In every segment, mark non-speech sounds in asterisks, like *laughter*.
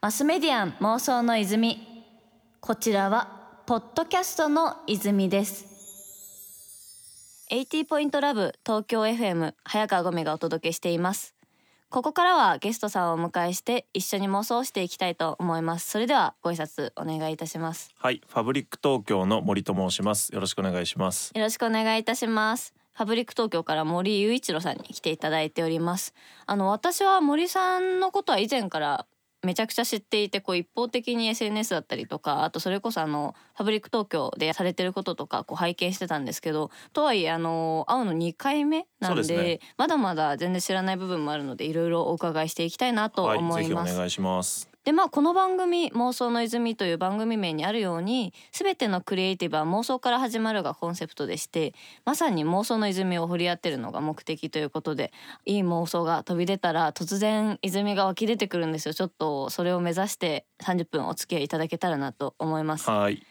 マスメディアン妄想の泉。こちらはポッドキャストの泉です。80ポイントラブ東京 FM 早川ゴミがお届けしています。ここからはゲストさんをお迎えして一緒に妄想していきたいと思います。それではご挨拶お願いいたします。はい、ファブリック東京の森と申します。よろしくお願いします。よろしくお願いいたしますファブリック東京から森雄一郎さんに来ていただいておりますあの私は森さんのことは以前からめちゃくちゃ知っていてこう一方的に SNS だったりとかあとそれこそあのファブリック東京でされてることとかこう拝見してたんですけどとはいえあの会うの2回目なんでねまだまだ全然知らない部分もあるのでいろいろお伺いしていきたいなとはい、思います。ぜひお願いします。でまあこの番組「妄想の泉」という番組名にあるように全てのクリエイティブは妄想から始まるがコンセプトでしてまさに妄想の泉を掘り当てるのが目的ということでいい妄想が飛び出たら突然泉が湧き出てくるんですよちょっとそれを目指して30分お付き合いいただけたらなと思います。はい、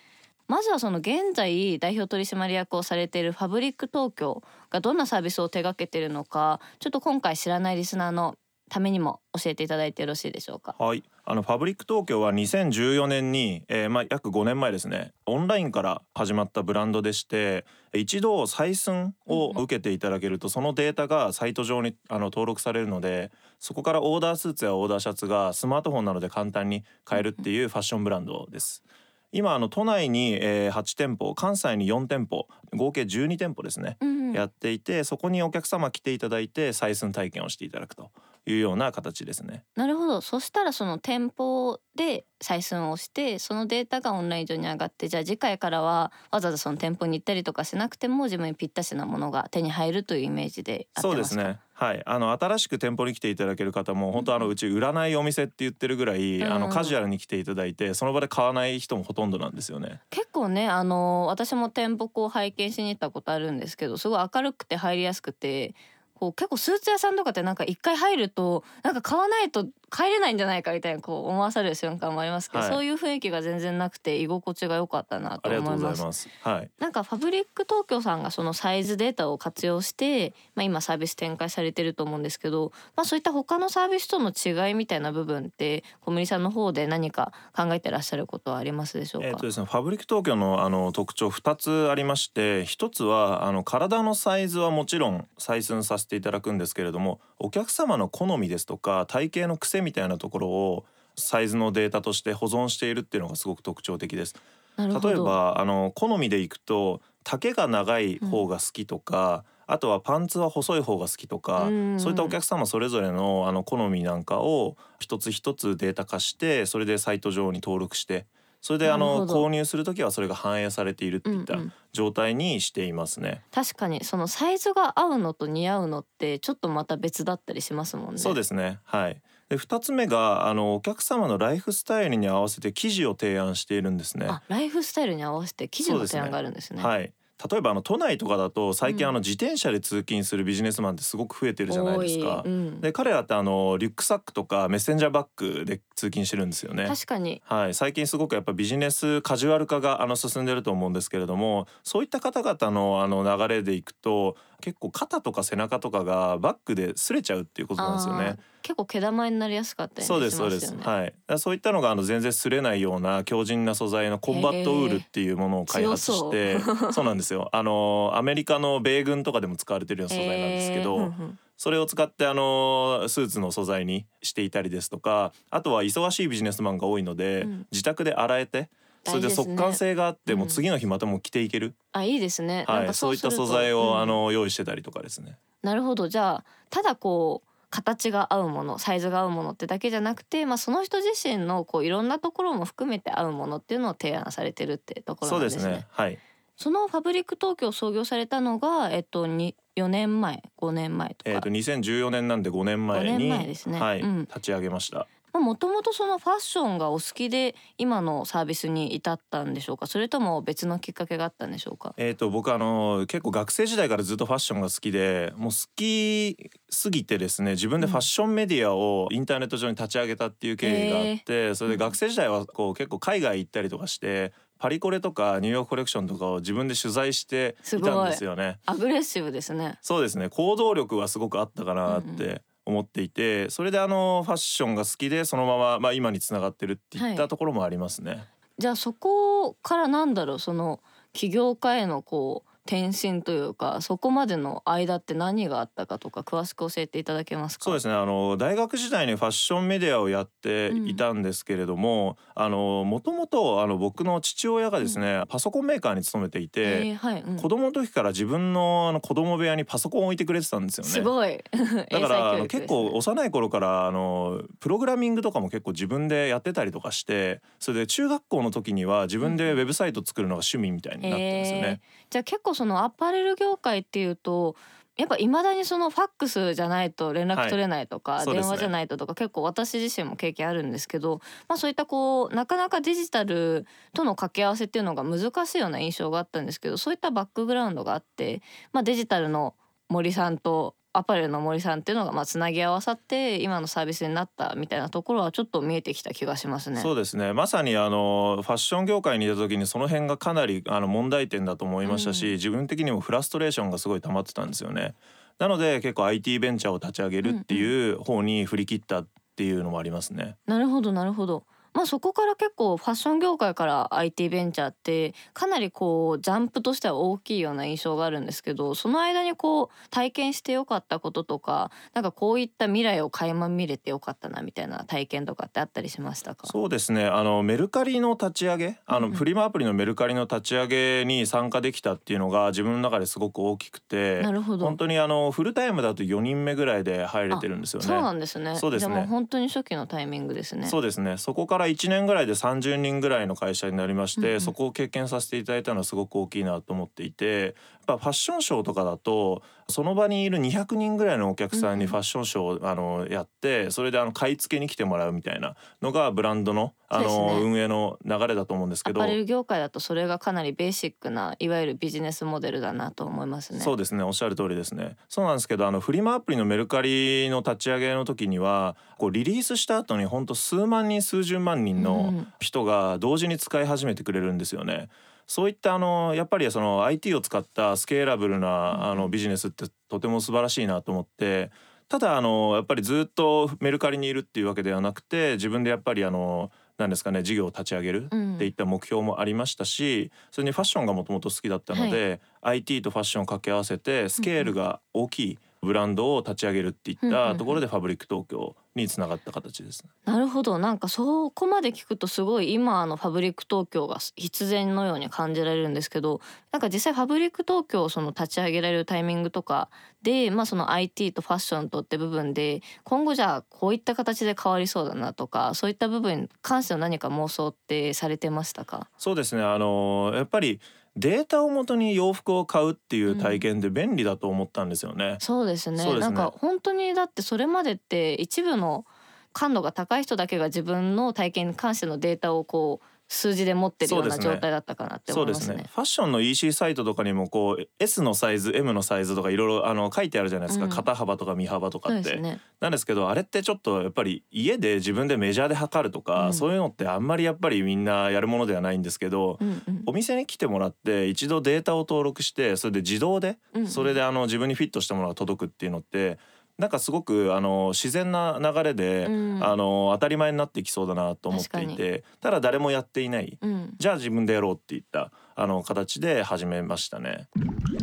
まずはその現在代表取締役をされているファブリック東京がどんなサービスを手掛けているのかちょっと今回知らないリスナーのためにも教えていただいてよろしいでしょうか？はい、あのファブリック東京は2014年に、えーまあ約5年前ですね。オンラインから始まったブランドでして、一度採寸を受けていただけると、そのデータがサイト上にあの登録されるので、そこからオーダースーツやオーダーシャツがスマートフォンなどで簡単に買えるっていうファッションブランドです。今あの都内に、えー8店舗関西に4店舗合計12店舗ですね、うんやっていてそこにお客様来ていただいて採寸体験をしていただくというような形ですね。なるほどそしたらその店舗で採寸をしてそのデータがオンライン上に上がってじゃあ次回からはわざわざその店舗に行ったりとかしなくても自分にぴったしなものが手に入るというイメージでそうですすね。はい、あの新しく店舗に来ていただける方も本当あのうち売らないお店って言ってるぐらい、あうんのカジュアルに来ていただいてその場で買わない人もほとんどなんですよね。結構ねあの私も店舗こう拝見しに行ったことあるんですけどすごい明るくて入りやすくてこう結構スーツ屋さんとかってなんか一回入るとなんか買わないと帰れないんじゃないかみたいなこう思わされる瞬間もありますけど、はいそういう雰囲気が全然なくて居心地が良かったなとありがと思いますうござい。ます。はい。なんかファブリック東京さんがそのサイズデータを活用して、まあ、今サービス展開されてると思うんですけど、まあ、そういった他のサービスとの違いみたいな部分って小森さんの方で何か考えてらっしゃることはありますでしょうか、えっ、とですね、ファブリック東京のあの特徴2つありまして1つはあの体のサイズはもちろん採寸させていただくんですけれどもお客様の好みですとか体型の癖みたいなところをサイズのデータとして保存しているっていうのがすごく特徴的です。例えばあの好みでいくと丈が長い方が好きとか、あとはパンツは細い方が好きとか、うんそういったお客様それぞれのあの好みなんかを一つ一つデータ化してそれでサイト上に登録してそれであの購入する時はそれが反映されているっていったうんうん状態にしていますね。確かにそのサイズが合うのと似合うのってちょっとまた別だったりしますもんね。そうですねはいで2つ目があのお客様のライフスタイルに合わせて生地を提案しているんですね。あライフスタイルに合わせて生地の提案があるんですね。はい例えばあの都内とかだと最近うんあの自転車で通勤するビジネスマンってすごく増えてるじゃないですか。うんで彼らってあのリュックサックとかメッセンジャーバッグで通勤してるんですよね。確かにはい、最近すごくやっぱビジネスカジュアル化があの進んでると思うんですけれどもそういった方々のあの流れでいくと結構肩とか背中とかがバッグで擦れちゃうっていうことなんですよね。結構毛玉になりやすかったりしそう。ですすそうです。はい。だからそういったのがあの全然擦れないような強靭な素材のコンバットウールっていうものを開発して、*laughs* そうなんですよ。あのアメリカの米軍とかでも使われてるような素材なんですけど、えーうんうんそれを使ってあのスーツの素材にしていたりですとか、あとは忙しいビジネスマンが多いので、うん自宅で洗えて。それで大事ですね速乾性があって、も次の日またもう着ていける、あいいですね。なんかはい、そういったすると素材を、うんあの用意してたりとかですね。なるほどじゃあただこう形が合うものサイズが合うものってだけじゃなくて、まあ、その人自身のこういろんなところも含めて合うものっていうのを提案されてるってところそうんでなですね。すね。はい。そのファブリック東京を創業されたのが、えっと、に4年前5年前とか。えっ、と2014年なんで5年前5に年前ですねはい、うん立ち上げました。もともとそのファッションがお好きで今のサービスに至ったんでしょうか？それとも別のきっかけがあったんでしょうか？えー、と僕あの結構学生時代からずっとファッションが好きでもう好きすぎてですね自分でファッションメディアをインターネット上に立ち上げたっていう経緯があって、それで学生時代はこう結構海外行ったりとかしてパリコレとかニューヨークコレクションとかを自分で取材していたんですよね。アグレッシブですね。そうですね。行動力はすごくあったかなって思っていてそれであのファッションが好きでそのまま、まあ、今につながってるっていっはいたところもありますね。じゃあそこからなんだろうその起業家へのこう転身というかそこまでの間って何があったかとか詳しく教えていただけますか？そうですね。あの大学時代にファッションメディアをやっていたんですけれども、あのもともとあの僕の父親がですね、パソコンメーカーに勤めていて、えーはい、うん。子供の時から自分のあの子供部屋にパソコンを置いてくれてたんですよね。すごい。*laughs* だからあの結構幼い頃からあのプログラミングとかも結構自分でやってたりとかしてそれで中学校の時には自分でウェブサイト作るのが趣味みたいになってるんですよえー。ね。じゃあ結構そのアパレル業界っていうとやっぱいまだにそのファックスじゃないと連絡取れないとか、はい。ね。電話じゃないととか結構私自身も経験あるんですけど、まあ、そういったこうなかなかデジタルとの掛け合わせっていうのが難しいような印象があったんですけどそういったバックグラウンドがあって、まあ、デジタルの森さんとアパレルの森さんっていうのがまあつなぎ合わさって今のサービスになったみたいなところはちょっと見えてきた気がしますね。そうですねまさにあのファッション業界にいた時にその辺がかなりあの問題点だと思いましたし、うん自分的にもフラストレーションがすごい溜まってたんですよね。なので結構 IT ベンチャーを立ち上げるっていう方に振り切ったっていうのもありますね。なるほどなるほど。まあそこから結構ファッション業界から IT ベンチャーってかなりこうジャンプとしては大きいような印象があるんですけどその間にこう体験してよかったこととかなんかこういった未来を垣間見れてよかったなみたいな体験とかってあったりしましたか？そうですね。あのメルカリの立ち上げあのフリマアプリのメルカリの立ち上げに参加できたっていうのが自分の中ですごく大きくてなるほど。本当にあのフルタイムだと4人目ぐらいで入れてるんですよね。そうなんですね。そうですね。もう本当に初期のタイミングですね。そうですね。そこから1年ぐらいで30人ぐらいの会社になりまして、うんうん。そこを経験させていただいたのはすごく大きいなと思っていてやっぱファッションショーとかだとその場にいる200人ぐらいのお客さんにファッションショーをあのやってそれであの買い付けに来てもらうみたいなのがブランドのあそうですね。の運営の流れだと思うんですけど。アパレル業界だとそれがかなりベーシックないわゆるビジネスモデルだなと思いますね。そうですね。おっしゃる通りですね。そうなんですけどあのフリマアプリのメルカリの立ち上げの時にはこうリリースした後に本当数万人数十万人うのん。人が同時に使い始めてくれるんですよね。そういったあのやっぱりその IT を使ったスケーラブルなあのビジネスってとても素晴らしいなと思ってただあのやっぱりずっとメルカリにいるっていうわけではなくて自分でやっぱりあの何ですかね事業を立ち上げるうん。っていった目標もありましたしそれにファッションがもともと好きだったので、IT とファッションを掛け合わせてスケールが大きいブランドを立ち上げるっていったところでファブリック東京につながった形です。なるほど。なんかそこまで聞くとすごい今のファブリック東京が必然のように感じられるんですけどなんか実際ファブリック東京をその立ち上げられるタイミングとかで、まあ、その IT とファッションとって部分で今後じゃあこういった形で変わりそうだなとかそういった部分に関しての何か妄想ってされてましたか？そうですね。あのやっぱりデータをもとに洋服を買うっていう体験って便利だと思ったんですよね。そうですねですねなんか本当にだってそれまでって一部の感度が高い人だけが自分の体験に関してのデータをこう数字で持ってるような状態だったかなって思いますすね。ねファッションの EC サイトとかにもこう S のサイズ M のサイズとかいろいろあの書いてあるじゃないですか、うん。肩幅とか身幅とかって、ね。なんですけどあれってちょっとやっぱり家で自分でメジャーで測るとか、うん。そういうのってあんまりやっぱりみんなやるものではないんですけど、うんうん。お店に来てもらって一度データを登録してそれで自動でうんうん。それであの自分にフィットしたものが届くっていうのってなんかすごくあの自然な流れで、うん。あの当たり前になってきそうだなと思っていてただ誰もやっていない。うん、じゃあ自分でやろうっていったあの形で始めましたね。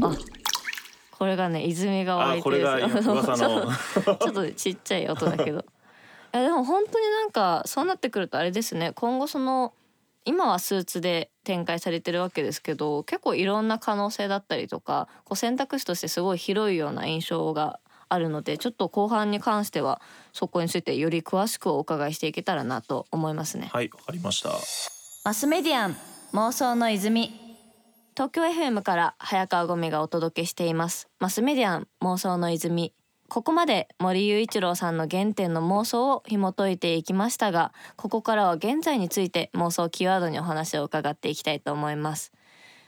あこれがね泉が湧いてる *laughs* 噂の。ちょっとちっちゃい音だけど。*laughs* いやでも本当になんかそうなってくるとあれですね。今後その今はスーツで展開されてるわけですけど結構いろんな可能性だったりとかこう選択肢としてすごい広いような印象があるのでちょっと後半に関してはそこについてより詳しくお伺いしていけたらなと思いますね。はいわかりました。マスメディアン妄想の泉東京 FM から早川ゴミがお届けしていますマスメディアン妄想の泉ここまで森雄一郎さんの原点の妄想を紐解いていきましたがここからは現在について妄想キーワードにお話を伺っていきたいと思います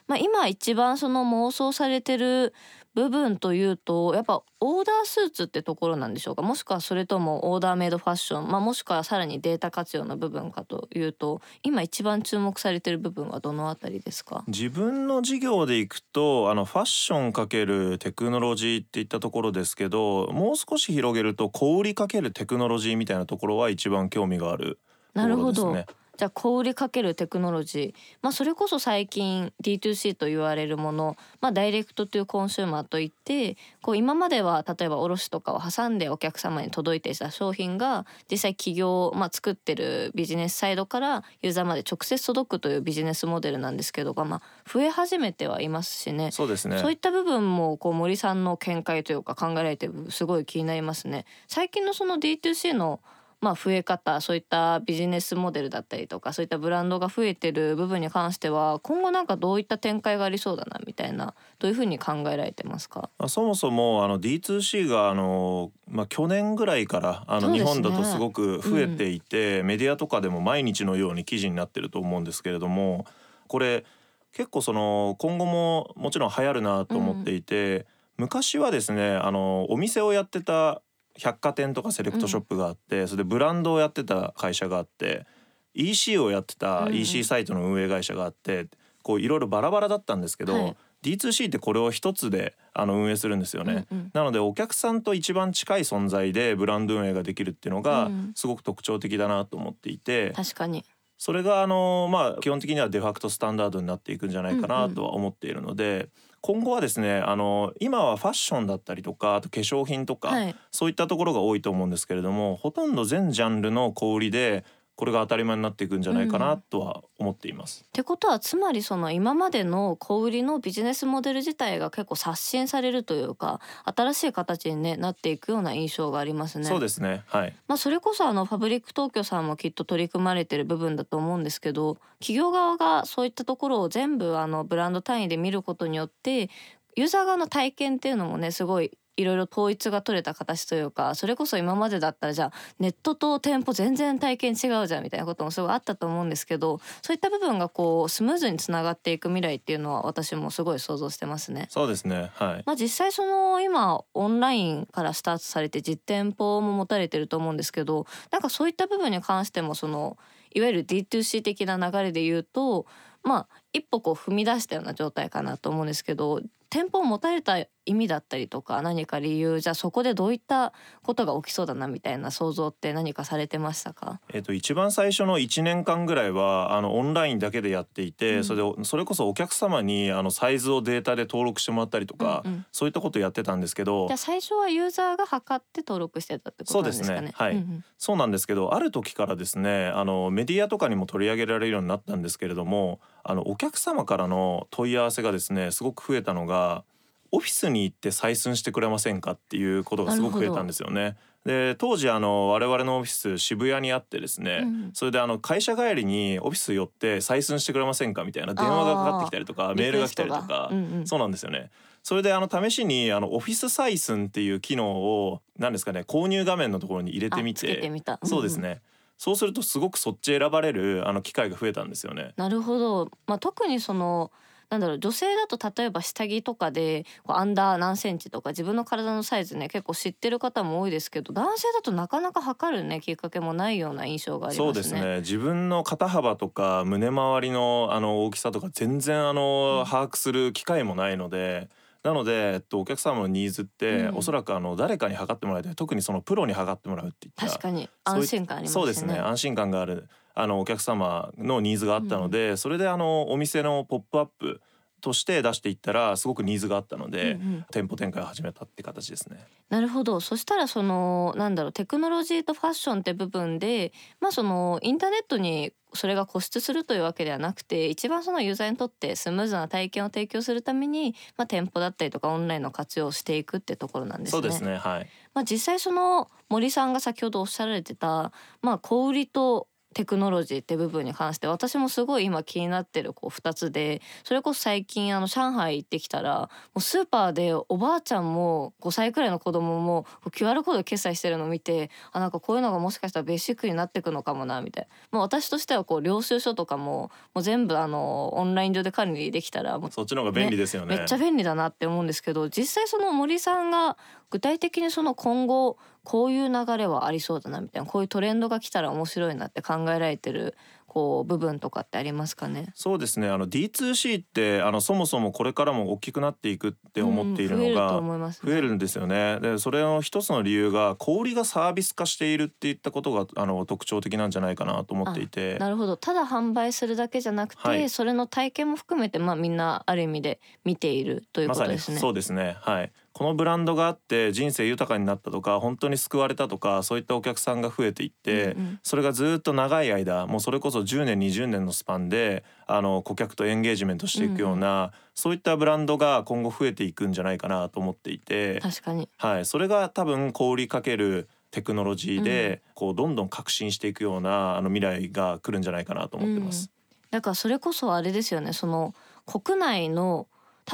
まあ、今一番その妄想されてる部分というとやっぱオーダースーツってところなんでしょうか？もしくはそれともオーダーメイドファッション、まあ、もしくはさらにデータ活用の部分かというと今一番注目されている部分はどのあたりですか？自分の事業でいくとあのファッションかけるテクノロジーっていったところですけどもう少し広げると小売りかけるテクノロジーみたいなところは一番興味があるところですね。じゃあ小売りかけるテクノロジー、まあ、それこそ最近 D2C と言われるもの、まあ、ダイレクトというコンシューマーといってこう今までは例えば卸とかを挟んでお客様に届いていた商品が実際企業、まあ、作ってるビジネスサイドからユーザーまで直接届くというビジネスモデルなんですけどが、まあ、増え始めてはいますしね。そうですね。そういった部分もこう森さんの見解というか考えられてすごい気になりますね。最近のその D2C のまあ、増え方そういったビジネスモデルだったりとかそういったブランドが増えてる部分に関しては今後なんかどういった展開がありそうだなみたいなどういうふうに考えられてますか？そもそもあの D2C があの、まあ、去年ぐらいからあの、日本だとすごく増えていて、うん、メディアとかでも毎日のように記事になってると思うんですけれどもこれ結構その今後ももちろん流行るなと思っていて、うん、昔はですねあのお店をやってた百貨店とかセレクトショップがあって、うん、それでブランドをやってた会社があって EC をやってた EC サイトの運営会社があって、うんうん、こういろいろバラバラだったんですけど、はい、D2C ってこれを一つであの運営するんですよね、うんうん、なのでお客さんと一番近い存在でブランド運営ができるっていうのがすごく特徴的だなと思っていて、確かに。それがあのまあ基本的にはデファクトスタンダードになっていくんじゃないかなとは思っているので、うんうん今後はですねあの今はファッションだったりとかあと化粧品とか、はい、そういったところが多いと思うんですけれどもほとんど全ジャンルの小売りでこれが当たり前になっていくんじゃないかなとは思っています。うん、ってことはつまりその今までの小売りのビジネスモデル自体が結構刷新されるというか新しい形に、ね、なっていくような印象がありますね。そうですね、はいまあ、それこそあのファブリック東京さんもきっと取り組まれてる部分だと思うんですけど企業側がそういったところを全部あのブランド単位で見ることによってユーザー側の体験っていうのもねすごいいろいろ統一が取れた形というかそれこそ今までだったらじゃあネットと店舗全然体験違うじゃんみたいなこともすごいあったと思うんですけどそういった部分がこうスムーズにつながっていく未来っていうのは私もすごい想像してますね。そうですねはいまあ、実際その今オンラインからスタートされて実店舗も持たれてると思うんですけどなんかそういった部分に関してもそのいわゆる D2C 的な流れで言うとまあ一歩こう踏み出したような状態かなと思うんですけど店舗を持たれた意味だったりとか何か理由じゃあそこでどういったことが起きそうだなみたいな想像って何かされてましたか、えー、と一番最初の1年間ぐらいはあのオンラインだけでやっていて、うん、それでそれこそお客様にあのサイズをデータで登録してもらったりとか、うんうん、そういったことをやってたんですけどじゃあ最初はユーザーが測って登録してたってことなんですかね？そうですね。はい、うんうん、そうなんですけどある時からですねあのメディアとかにも取り上げられるようになったんですけれどもあのお客様からの問い合わせがですねすごく増えたのがオフィスに行って採寸してくれませんかっていうことがすごく増えたんですよね。で当時あの我々のオフィス渋谷にあってですね、うん、それであの会社帰りにオフィス寄って採寸してくれませんかみたいな電話がかかってきたりとかメールが来たりとか、うんうん、そうなんですよね。それであの試しにあのオフィス採寸っていう機能を何ですかね購入画面のところに入れてみて、うん、そうですね。そうするとすごくそっち選ばれるあの機会が増えたんですよね。なるほど。まあ特にそのなんだろう女性だと例えば下着とかでこうアンダー何センチとか自分の体のサイズね結構知ってる方も多いですけど男性だとなかなか測るねきっかけもないような印象がありますね。そうですね。自分の肩幅とか胸周りのあの大きさとか全然あの、把握する機会もないので。なので、えっと、お客様のニーズって、うん、おそらくあの誰かに測ってもらいたい。特にそのプロに測ってもらうっていった確かに。安心感ありますね。そうですね。安心感があるあのお客様のニーズがあったので、うん、それであのお店のポップアップとして出していったらすごくニーズがあったので、うんうん、店舗展開を始めたって形ですね。なるほどそしたらそのなんだろうテクノロジーとファッションって部分でまあそのインターネットにそれが固執するというわけではなくて一番そのユーザーにとってスムーズな体験を提供するために、まあ、店舗だったりとかオンラインの活用をしていくってところなんですね。そうですねはいまあ、実際その森さんが先ほどおっしゃられてた、まあ、小売りとテクノロジーって部分に関して私もすごい今気になってるこう2つでそれこそ最近あの上海行ってきたらもうスーパーでおばあちゃんも5歳くらいの子供も QR コード決済してるのを見てあなんかこういうのがもしかしたらベーシックになっていくのかもなみたいな。もう私としてはこう領収書とかももう全部あのオンライン上で管理できたらもうそっちの方が便利ですよね。めっちゃ便利だなって思うんですけど実際その森さんが具体的にその今後こういう流れはありそうだなみたいなこういうトレンドが来たら面白いなって考えられてるこう部分とかってありますかね？そうですね。あの D2C ってあのそもそもこれからも大きくなっていくって思っているのが、増えるんですよね。でそれの一つの理由が小売がサービス化しているっていったことがあの特徴的なんじゃないかなと思っていて。なるほど。ただ販売するだけじゃなくて、はい、それの体験も含めて、まあ、みんなある意味で見ているということですね。ま、そうですね。はいこのブランドがあって人生豊かになったとか本当に救われたとかそういったお客さんが増えていって、うんうん、それがずっと長い間もうそれこそ10年20年のスパンであの顧客とエンゲージメントしていくような、そういったブランドが今後増えていくんじゃないかなと思っていて確かに、はい、それが多分小売かけるテクノロジーでこうどんどん革新していくようなあの未来が来るんじゃないかなと思ってます。うん、だからそれこそあれですよね。その国内の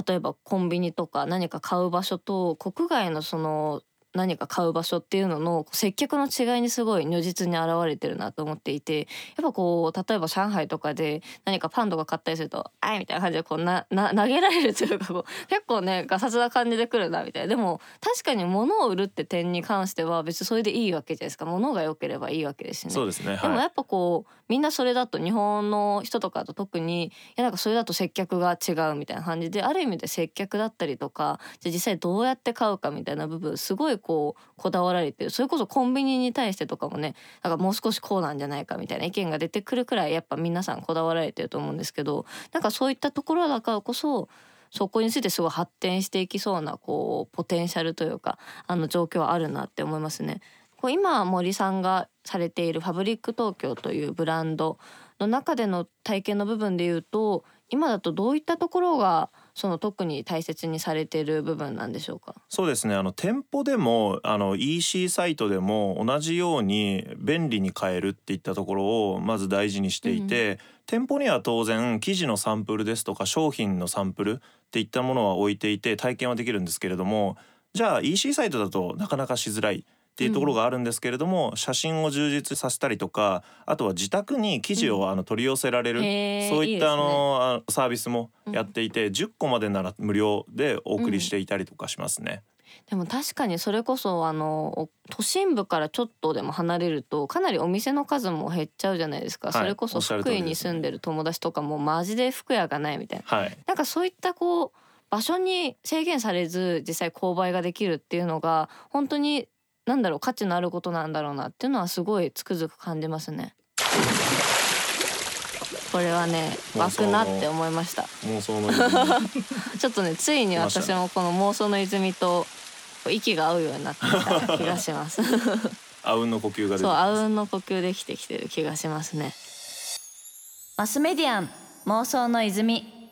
例えばコンビニとか何か買う場所と国外のその何か買う場所っていうのの接客の違いにすごい如実に現れてるなと思っていてやっぱこう例えば上海とかで何かパンとか買ったりすると「あい」みたいな感じでこうなな投げられるというかこう *laughs* 結構ねガサツな感じで来るなみたいな。でも確かに物を売るって点に関しては別にそれでいいわけじゃないですか。物が良ければいいわけですしね。そうですね、でもやっぱこうみんなそれだと日本の人とかと特にいやなんかそれだと接客が違うみたいな感じである意味で接客だったりとかじゃ実際どうやって買うかみたいな部分すごいこうこだわられてるそれこそコンビニに対してとかもねなんかもう少しこうなんじゃないかみたいな意見が出てくるくらいやっぱ皆さんこだわられてると思うんですけどなんかそういったところだからこそそこについてすごい発展していきそうなこうポテンシャルというかあの状況はあるなって思いますね。こう今森さんがされているファブリック東京というブランドの中での体験の部分で言うと今だとどういったところがその特に大切にされている部分なんでしょうか？そうですね。あの店舗でもあの EC サイトでも同じように便利に買えるっていったところをまず大事にしていて、うん、店舗には当然生地のサンプルですとか商品のサンプルっていったものは置いていて体験はできるんですけれどもじゃあ EC サイトだとなかなかしづらい。っていうところがあるんですけれども、うん、写真を充実させたりとかあとは自宅に記事をあの取り寄せられる、うん、そういったあの、ね、サービスもやっていて、うん、10個までなら無料でお送りしていたりとかしますね。でも確かにそれこそあの都心部からちょっとでも離れるとかなりお店の数も減っちゃうじゃないですか、はい、それこそ福井に住んでる友達とかもマジで服屋がないみたいな、はい、なんかそういったこう場所に制限されず実際購買ができるっていうのが本当になんだろう価値のあることなんだろうなっていうのはすごいつくづく感じますね。これはね湧くなって思いました。妄想の *laughs* ちょっとねついに私もこの妄想の泉と息が合うようになってきた気がします。*laughs* あうんの呼吸がそうあうんの呼吸できてきてる気がしますね。マスメディアン妄想の泉